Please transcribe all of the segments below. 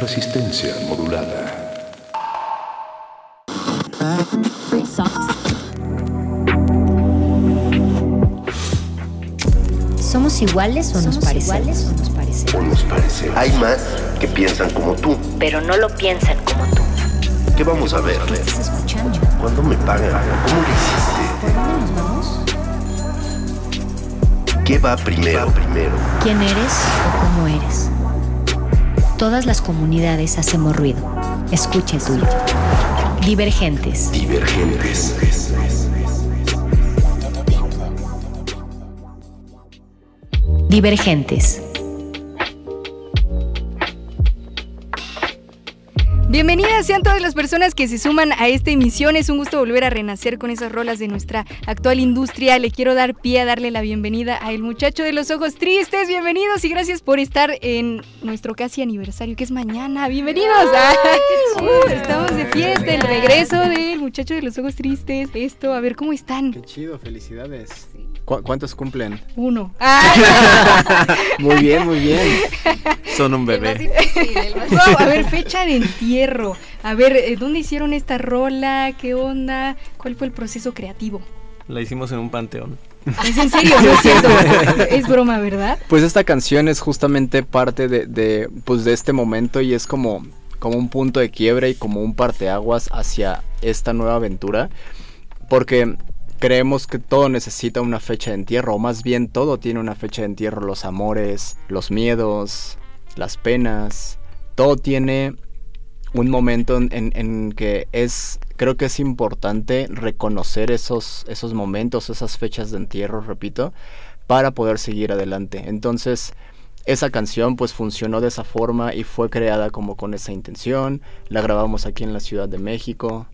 Resistencia modulada. ¿Somos iguales o nos parecemos? O nos parece. Hay más que piensan como tú. Pero no lo piensan como tú. ¿Qué vamos a ver? ¿Estás escuchando? ¿Cuándo me pagan? ¿Cómo lo hiciste? ¿Por dónde nos vamos? ¿Qué va primero? primero? ¿Quién eres o cómo eres? Todas las comunidades hacemos ruido. Escucha el tuyo. Divergentes. Divergentes. Divergentes. Bienvenidas sean todas las personas que se suman a esta emisión. Es un gusto volver a renacer con esas rolas de nuestra actual industria. Le quiero dar pie a darle la bienvenida a El Muchacho de los Ojos Tristes. Bienvenidos y gracias por estar en nuestro casi aniversario, que es mañana. Bienvenidos. Ah, uh, estamos de fiesta, el regreso del Muchacho de los Ojos Tristes. Esto, a ver cómo están. Qué chido, felicidades. ¿Cu- ¿Cuántos cumplen? Uno. Ah, Muy bien, muy bien. Son un bebé. wow, a ver, fecha de entierro. A ver, eh, ¿dónde hicieron esta rola? ¿Qué onda? ¿Cuál fue el proceso creativo? La hicimos en un panteón. Es en serio, no es cierto. Es broma, ¿verdad? Pues esta canción es justamente parte de, de, pues de este momento y es como, como un punto de quiebre y como un parteaguas hacia esta nueva aventura. Porque creemos que todo necesita una fecha de entierro, o más bien todo tiene una fecha de entierro. Los amores, los miedos, las penas, todo tiene un momento en, en- en que es, creo que es importante reconocer esos, esos momentos, esas fechas de entierro, repito, para poder seguir adelante. Entonces, esa canción pues funcionó de esa forma y fue creada como con esa intención. La grabamos aquí en la Ciudad de México.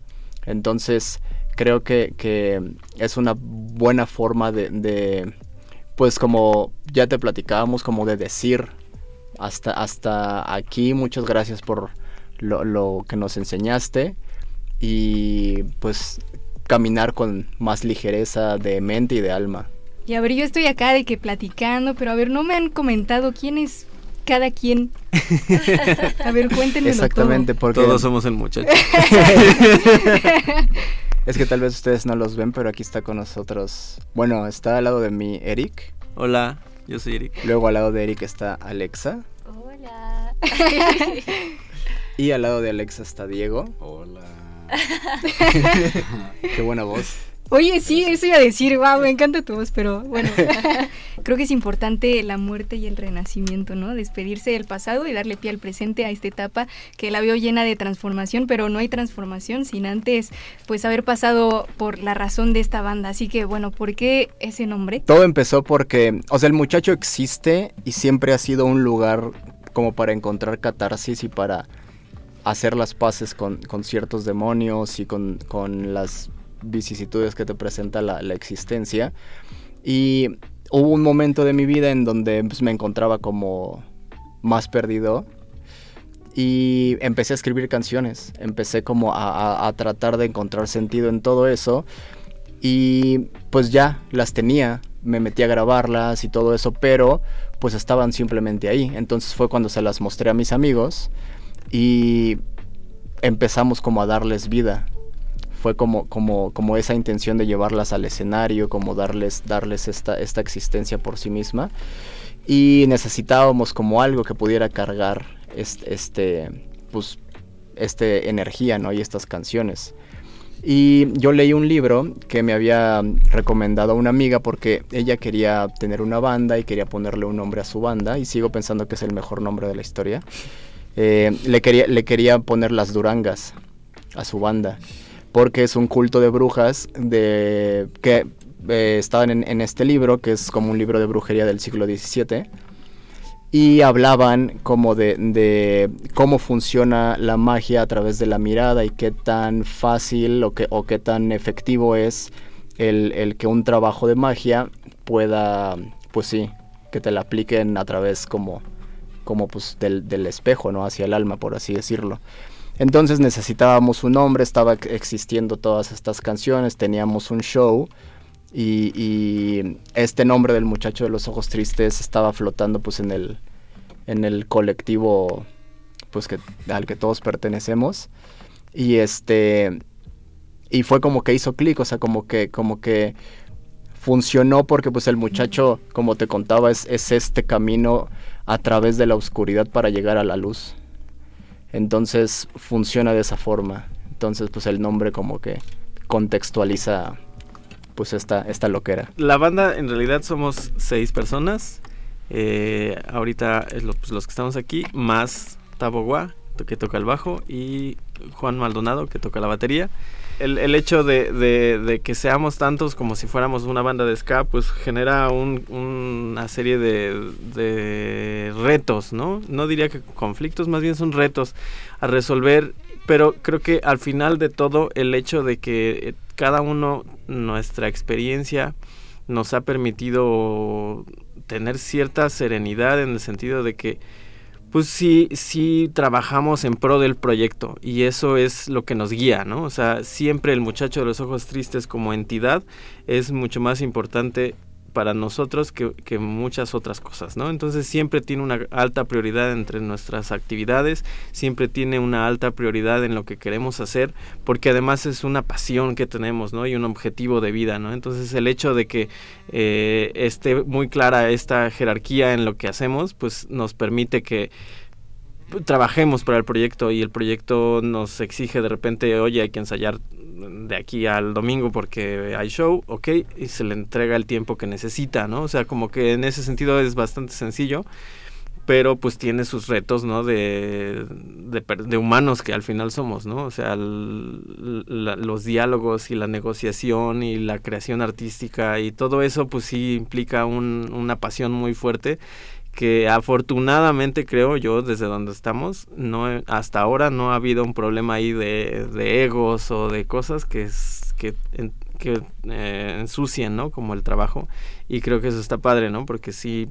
Entonces, creo que, que es una buena forma de, de, pues como ya te platicábamos, como de decir hasta, hasta aquí, muchas gracias por lo, lo que nos enseñaste y pues caminar con más ligereza de mente y de alma. Y a ver, yo estoy acá de que platicando, pero a ver, no me han comentado quién es cada quien. A ver, cuéntenmelo Exactamente, porque Todos somos el muchacho. es que tal vez ustedes no los ven, pero aquí está con nosotros. Bueno, está al lado de mí Eric, Hola, yo soy Eric. luego al lado de Eric está Alexa Hola. y al lado de Alexa está Diego. Hola. Qué buena voz. Oye, sí, eso iba a decir, wow, me encanta tu voz, pero bueno, creo que es importante la muerte y el renacimiento, ¿no? Despedirse del pasado y darle pie al presente a esta etapa que la veo llena de transformación, pero no hay transformación sin antes, pues, haber pasado por la razón de esta banda. Así que, bueno, ¿por qué ese nombre? Todo empezó porque, o sea, el muchacho existe y siempre ha sido un lugar como para encontrar catarsis y para hacer las paces con, con ciertos demonios y con, con las vicisitudes que te presenta la, existencia. Y hubo un momento de mi vida en donde pues, me encontraba como más perdido y empecé a escribir canciones. Empecé como a, a- a tratar de encontrar sentido en todo eso. Y pues ya las tenía, me metí a grabarlas y todo eso, pero pues estaban simplemente ahí. Entonces fue cuando se las mostré a mis amigos y empezamos como a darles vida. Fue como, como, como esa intención de llevarlas al escenario, como darles, darles esta, esta existencia por sí misma. Y necesitábamos como algo que pudiera cargar este, pues, este energía, ¿no? Y estas canciones. Y yo leí un libro que me había recomendado una amiga porque ella quería tener una banda y quería ponerle un nombre a su banda y sigo pensando que es el mejor nombre de la historia. Eh, le, quería, le quería poner las Durangas a su banda porque es un culto de brujas de que eh, estaban en, este libro que es como un libro de brujería del siglo XVII y hablaban como de, cómo funciona la magia a través de la mirada y qué tan fácil o qué, tan efectivo es el, el que un trabajo de magia pueda, pues sí, que te la apliquen a través como, como pues del, del espejo, ¿no? Hacia el alma, por así decirlo. Entonces necesitábamos un nombre, estaba existiendo todas estas canciones, teníamos un show y, este nombre del muchacho de los ojos tristes estaba flotando pues en el, en el colectivo pues que al que todos pertenecemos. Y este y fue como que hizo clic, o sea, como que como que funcionó porque pues el muchacho, como te contaba, es este camino a través de la oscuridad para llegar a la luz. Entonces funciona de esa forma. Entonces pues el nombre como que contextualiza pues esta, esta loquera. La banda en realidad somos seis personas. Eh, ahorita es pues, los que estamos aquí, más Taboguá, que toca el bajo, y Juan Maldonado, que toca la batería. El, el hecho de, de, que seamos tantos como si fuéramos una banda de ska, pues genera un, una serie de, de retos, ¿no? No diría que conflictos, más bien son retos a resolver, pero creo que al final de todo el hecho de que cada uno, nuestra experiencia, nos ha permitido tener cierta serenidad en el sentido de que pues sí, sí trabajamos en pro del proyecto y eso es lo que nos guía, ¿no? O sea, siempre el muchacho de los ojos tristes como entidad es mucho más importante para nosotros que, muchas otras cosas, ¿no? Entonces siempre tiene una alta prioridad entre nuestras actividades, siempre tiene una alta prioridad en lo que queremos hacer, porque además es una pasión que tenemos, ¿no? Y un objetivo de vida, ¿no? Entonces el hecho de que eh, esté muy clara esta jerarquía en lo que hacemos, pues nos permite que trabajemos para el proyecto y el proyecto nos exige de repente, oye, hay que ensayar de aquí al domingo porque hay show, ok, y se le entrega el tiempo que necesita, ¿no? O sea, como que en ese sentido es bastante sencillo, pero pues tiene sus retos, ¿no? De, de, de humanos que al final somos, ¿no? O sea, la, los diálogos y la negociación y la creación artística y todo eso pues sí implica un, una pasión muy fuerte que afortunadamente creo yo desde donde estamos no hasta ahora no ha habido un problema ahí de, de egos o de cosas que que, que eh, ensucian no como el trabajo. Y creo que eso está padre no porque si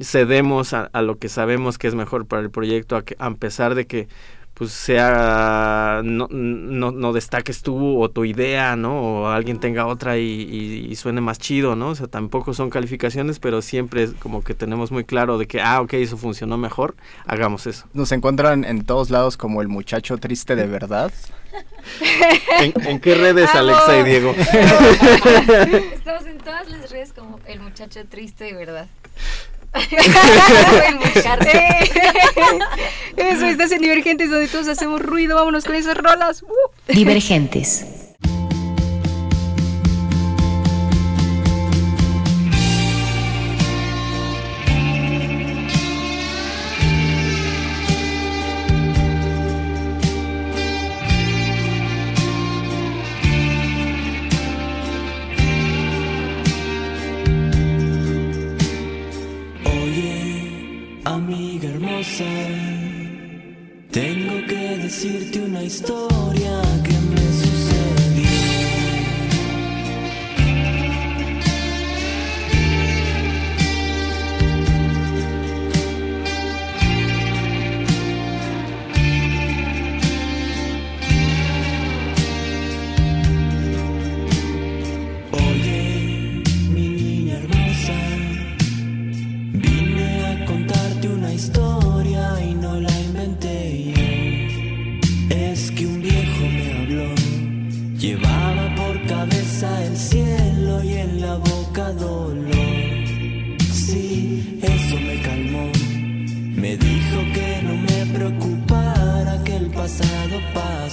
cedemos a, a, lo que sabemos que es mejor para el proyecto a, que, a pesar de que pues sea no, no, no, destaques tú o tu idea, ¿no? O alguien tenga otra y, y, y, suene más chido, ¿no? O sea, tampoco son calificaciones, pero siempre es como que tenemos muy claro de que, ah, ok, eso funcionó mejor, hagamos eso. Nos encuentran en todos lados como el muchacho triste de verdad. ¿En, ¿En, qué redes, Alexa y Diego? Estamos en todas las redes como el muchacho triste de verdad. Eso, estás en Divergentes donde todos hacemos ruido. Vámonos con esas rolas. Uh. Divergentes. Tengo que decirte una historia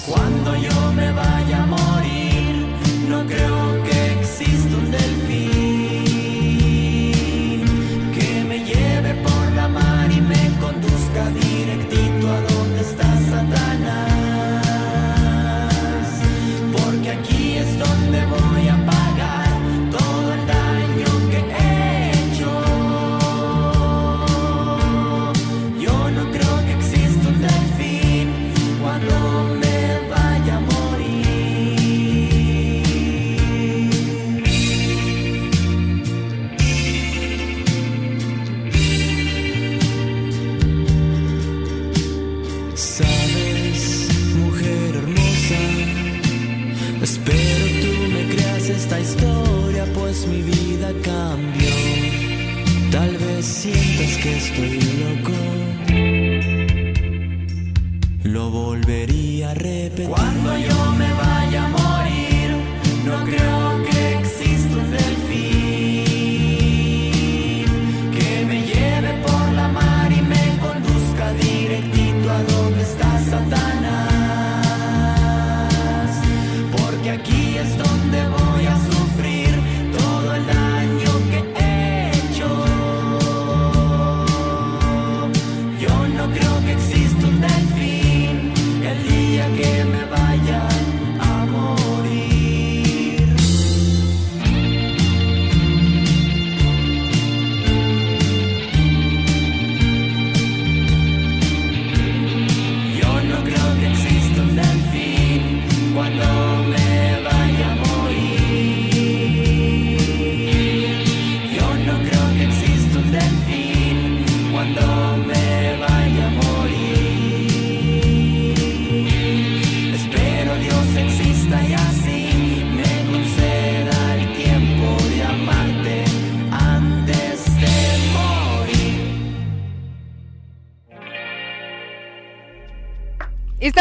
Cuando yo me vaya a morir, no creo esta historia, pues mi vida cambió. Tal vez sientas que estoy loco. Lo volvería a repetir. Cuando yo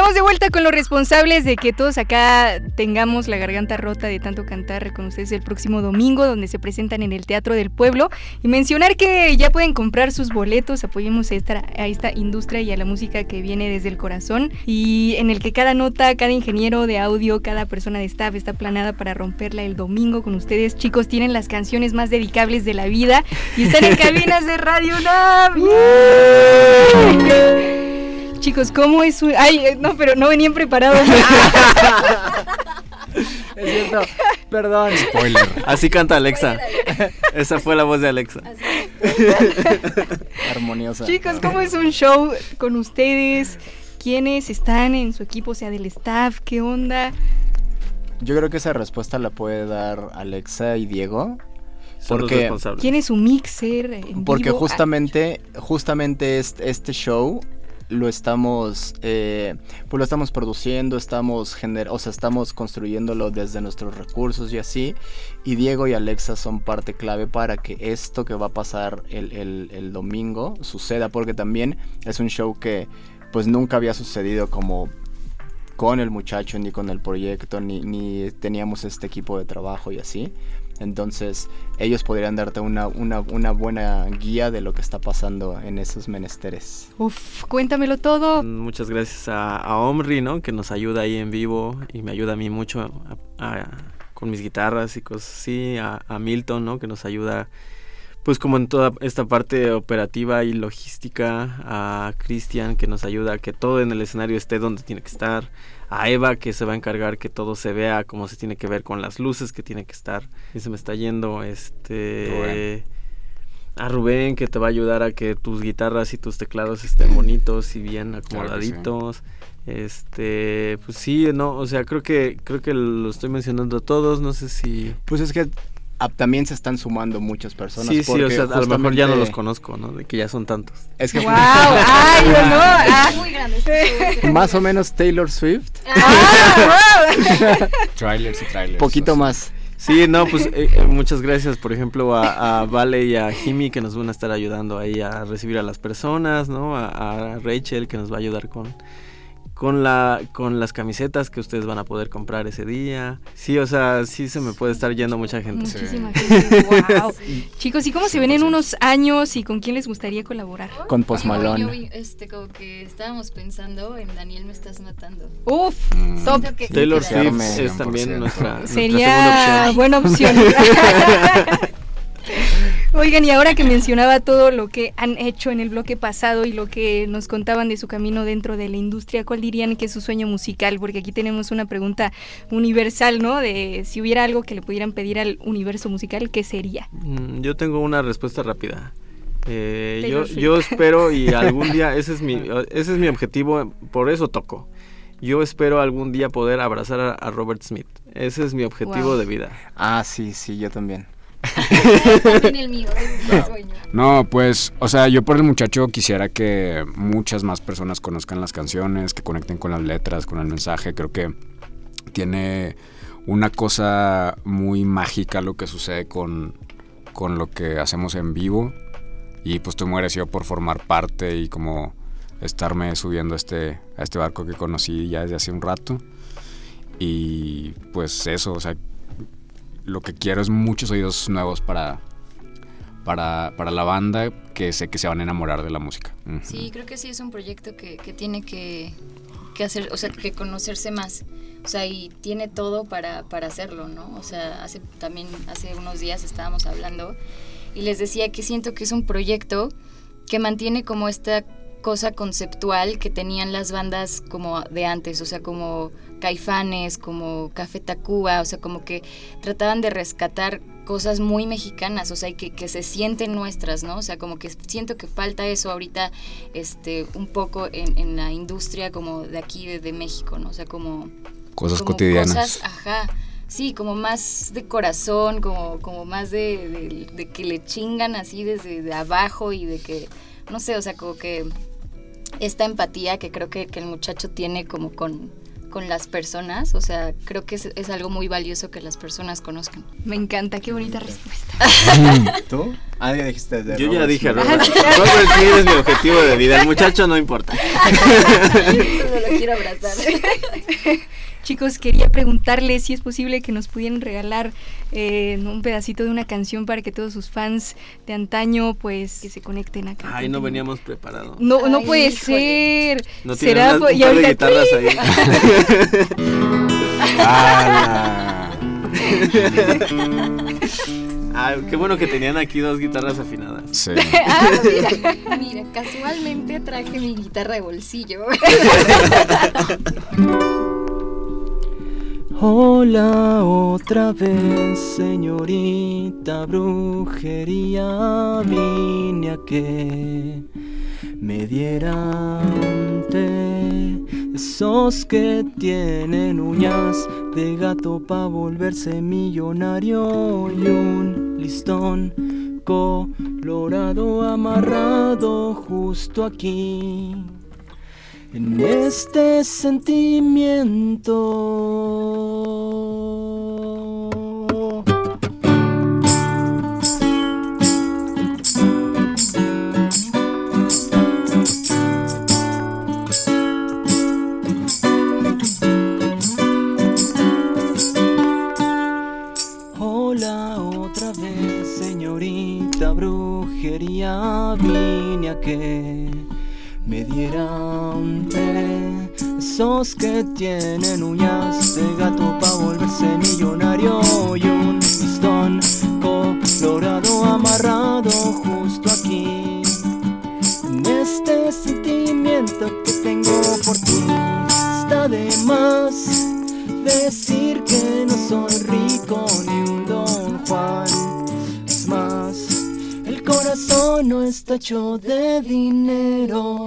Estamos de vuelta con los responsables de que todos acá tengamos la garganta rota de tanto cantar con ustedes el próximo domingo, donde se presentan en el Teatro del Pueblo. Y mencionar que ya pueden comprar sus boletos, apoyemos a esta, a esta industria y a la música que viene desde el corazón. Y en el que cada nota, cada ingeniero de audio, cada persona de staff está planada para romperla el domingo con ustedes. Chicos, tienen las canciones más dedicables de la vida y están en cabinas de Radio Nav. Chicos, ¿cómo es un... Ay, eh, no, pero no venían preparados. Es cierto, perdón. Spoiler. Así canta Alexa. Esa fue la voz de Alexa. Armoniosa. Chicos, ¿cómo es un show con ustedes? ¿Quiénes están en su equipo, o sea, del staff? ¿Qué onda? Yo creo que esa respuesta la puede dar Alexa y Diego. Son los Porque- responsables. ¿Quién es su mixer? en Porque vivo? justamente, justamente este, este show lo estamos, eh, pues lo estamos produciendo, estamos gener o sea, estamos construyéndolo desde nuestros recursos y así. Y Diego y Alexa son parte clave para que esto que va a pasar el, el- el domingo suceda, porque también es un show que pues nunca había sucedido como con el muchacho, ni con el proyecto, ni, ni teníamos este equipo de trabajo y así. Entonces, ellos podrían darte una, una, una buena guía de lo que está pasando en esos menesteres. Uf, cuéntamelo todo. Muchas gracias a, a Omri, ¿no? Que nos ayuda ahí en vivo y me ayuda a mí mucho a- a- con mis guitarras y cosas así. A, a Milton, ¿no? Que nos ayuda, pues como en toda esta parte operativa y logística. A Cristian, que nos ayuda a que todo en el escenario esté donde tiene que estar. A Eva, que se va a encargar que todo se vea como se tiene que ver con las luces que tiene que estar. Y se me está yendo, este... Rubén. A Rubén, que te va a ayudar a que tus guitarras y tus teclados estén bonitos y bien Claro que sí. acomodaditos. Este, pues sí, no, o sea, creo que creo que lo estoy mencionando a todos, no sé si Pues es que también se están sumando muchas personas. Sí, sí, o porque sea, a lo mejor ya no los conozco, ¿no? De que ya son tantos. Es que ¡Wow! ¡Ay, no! Ah, Muy grande. este más o menos Taylor Swift, ah, wow. Trailers y trailers. poquito más. Sí, no, pues eh, eh, muchas gracias, por ejemplo, a, a Vale y a Jimmy que nos van a estar ayudando ahí a recibir a las personas, ¿no? A, a Rachel que nos va a ayudar con con la con las camisetas que ustedes van a poder comprar ese día. Sí, o sea, sí se me puede estar yendo mucha gente. Muchísima gente. Wow. Chicos, ¿y cómo se ven en unos años y con quién les gustaría colaborar? Con Post Yo- yo este, como que estábamos pensando en Daniel me estás matando. Uf, Mm. top. Siento que- Taylor Sí, Swift es también 100%. nuestra, nuestra Sería segunda opción. buena opción. Oigan, y ahora que mencionaba todo lo que han hecho en el bloque pasado y lo que nos contaban de su camino dentro de la industria, ¿cuál dirían que es su sueño musical? Porque aquí tenemos una pregunta universal, ¿no? De si hubiera algo que le pudieran pedir al universo musical, ¿qué sería? Mm, Yo tengo una respuesta rápida. Eh, yo, espero y algún día, ese es mi, ese es mi objetivo, por eso toco. Yo espero algún día poder abrazar a, a Robert Smith. Ese es mi objetivo Wow. de vida. Ah, sí, sí, yo también. También el mío, es mi sueño. No, pues, o sea, yo por el muchacho quisiera que muchas más personas conozcan las canciones, que conecten con las letras, con el mensaje. Creo que tiene una cosa muy mágica lo que sucede con, con lo que hacemos en vivo. Y pues estoy muy agradecido por formar parte y como estarme subiendo a este, a este barco que conocí ya desde hace un rato. Y pues eso, o sea, lo que quiero es muchos oídos nuevos para, para, para la banda que sé que se van a enamorar de la música. Ujú. Sí, creo que sí es un proyecto que, que tiene que, que hacer, o sea, que conocerse más. O sea, y tiene todo para, para hacerlo, ¿no? O sea, hace también, hace unos días estábamos hablando y les decía que siento que es un proyecto que mantiene como esta cosa conceptual que tenían las bandas como de antes, o sea, como Caifanes, como Café Tacuba, o sea, como que trataban de rescatar cosas muy mexicanas, o sea, y que, que se sienten nuestras, ¿no? O sea, como que siento que falta eso ahorita, este, un poco en, en la industria como de aquí, de, de México, ¿no? O sea, como... Cosas como cotidianas. Cosas, ajá. Sí, como más de corazón, como, como más de, de- de que le chingan así desde de abajo y de que, no sé, o sea, como que esta empatía que creo que, que el muchacho tiene como con, con las personas, o sea, creo que es, es algo muy valioso que las personas conozcan. Me encanta, qué bonita respuesta. ¿Tú? Ah, ya dijiste de Yo ya dije. Robert, Robert Smith es mi objetivo de vida. El muchacho no importa. Solo lo quiero abrazar. Chicos, quería preguntarles si es posible que nos pudieran regalar eh, un pedacito de una canción para que todos sus fans de antaño, pues, que se conecten acá. Ay, no veníamos preparados. No, no puede híjole. ser. No Será un y par de ahorita- guitarras ahí. Ah, Ah, qué bueno que tenían aquí dos guitarras afinadas. sí. Ah, mira. Mira, casualmente traje mi guitarra de bolsillo. Hola otra vez, señorita brujería, vine a que me dieran té, esos que tienen uñas de gato pa' volverse millonario y un listón colorado amarrado justo aquí en este sentimiento. Está hecho de dinero.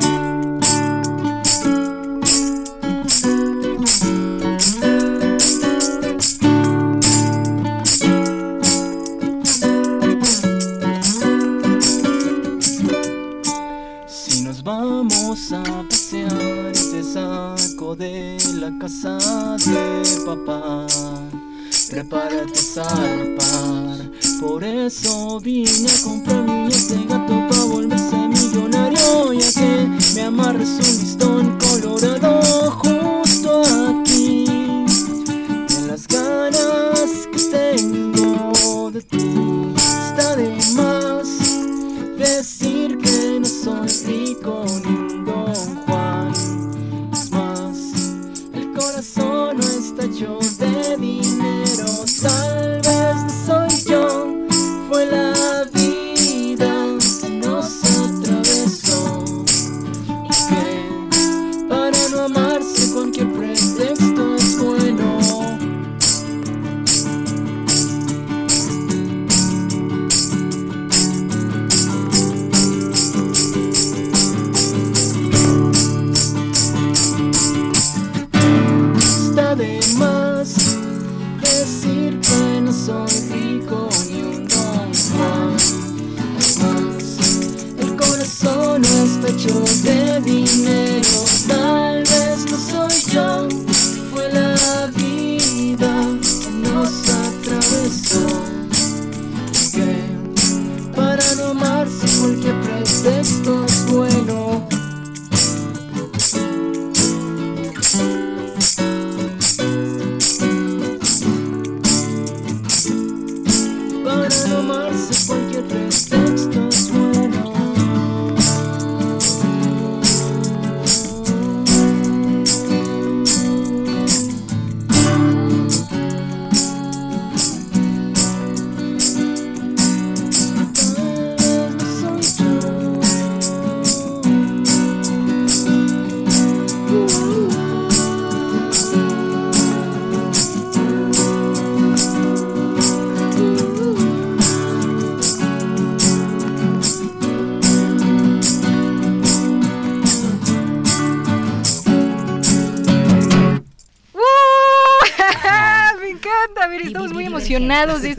Si nos vamos a pasear y te saco de la casa de papá, prepárate a zarpar. Por eso vine a comprar uñas de gato para volverse millonario, ya que me amarres un listón colorado justo aquí. De las ganas que tengo de ti,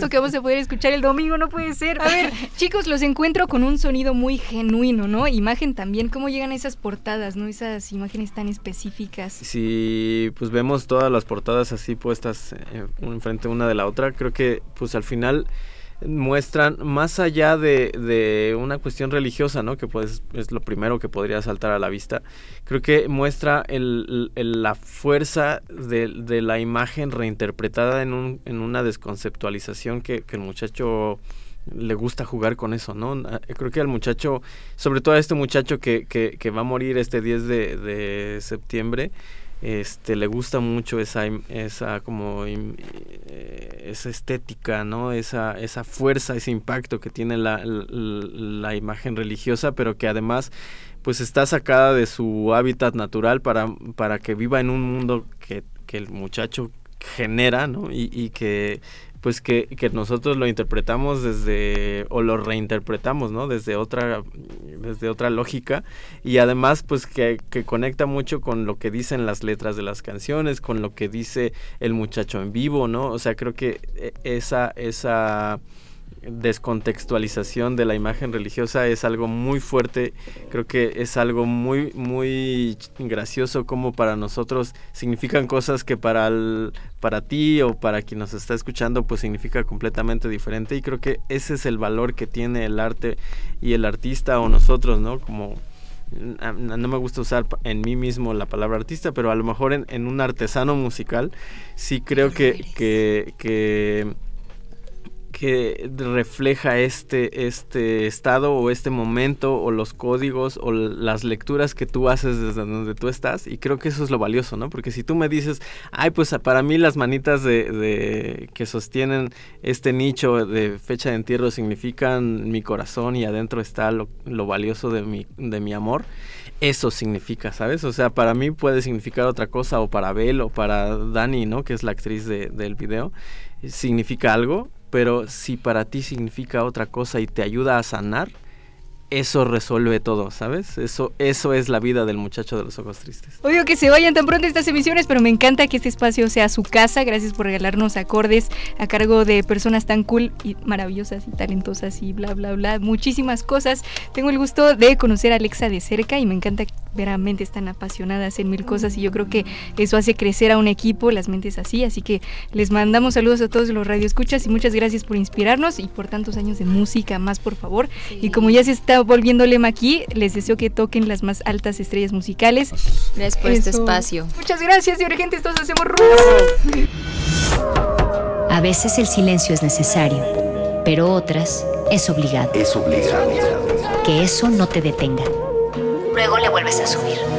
esto que vamos a poder escuchar el domingo, no puede ser. A ver, chicos, los encuentro con un sonido muy genuino, ¿no? Imagen también, ¿cómo llegan esas portadas, ¿no? Esas imágenes tan específicas. Si pues vemos todas las portadas así puestas eh, enfrente una de la otra, creo que pues al final muestran más allá de, de, una cuestión religiosa, ¿no? Que pues es lo primero que podría saltar a la vista. Creo que muestra el, la fuerza de, la imagen reinterpretada en, un, una desconceptualización que, el muchacho le gusta jugar con eso, ¿no? Ah, creo que al muchacho, sobre todo a este muchacho que, que, que va a morir este 10 de, de septiembre, este le gusta mucho esa esa como eh, esa estética no esa esa fuerza ese impacto que tiene la, la, imagen religiosa pero que además pues está sacada de su hábitat natural para para que viva en un mundo que, que el muchacho genera no y, y que pues que, que, nosotros lo interpretamos desde o lo reinterpretamos no desde otra desde otra lógica. Y además pues que, que, conecta mucho con lo que dicen las letras de las canciones con lo que dice el muchacho en vivo no o sea creo que eh, esa esa descontextualización de la imagen religiosa es algo muy fuerte, creo que es algo muy muy gracioso como para nosotros significan cosas que para el, para ti o para quien nos está escuchando pues significa completamente diferente. Y creo que ese es el valor que tiene el arte y el artista o nosotros, ¿no? Como no me gusta usar en mí mismo la palabra artista, pero a lo mejor en, en un artesano musical sí creo que, que, que que refleja este, este estado o este momento o los códigos o las lecturas que tú haces desde donde tú estás y creo que eso es lo valioso, ¿no? Porque si tú me dices, ay, pues para mí las manitas de, que sostienen este nicho de fecha de entierro significan mi corazón y adentro está lo, valioso de mi, de mi amor, eso significa, ¿sabes? O sea, para mí puede significar otra cosa o para Bel o para Dani, ¿no? Que es la actriz del video, significa algo pero si para ti significa otra cosa y te ayuda a sanar, eso resuelve todo, ¿sabes? Eso, eso es la vida del muchacho de los ojos tristes. Oigo que se vayan tan pronto estas emisiones, pero me encanta que este espacio sea su casa. Gracias por regalarnos acordes a cargo de personas tan cool y maravillosas y talentosas y bla, bla, bla. Muchísimas cosas. Tengo el gusto de conocer a Alexa de cerca y me encanta ver a mentes tan apasionadas en mil cosas y yo creo que eso hace crecer a un equipo, las mentes así. Así que les mandamos saludos a todos los radioescuchas y muchas gracias por inspirarnos y por tantos años de música más, por favor. Y como ya se está volviendo lema aquí, les deseo que toquen las más altas estrellas musicales. Gracias por este espacio. Muchas gracias, y gente, todos hacemos ruido. A veces el silencio es necesario, pero otras es obligado. Es obligado. Que eso no te detenga. Luego le vuelves a subir.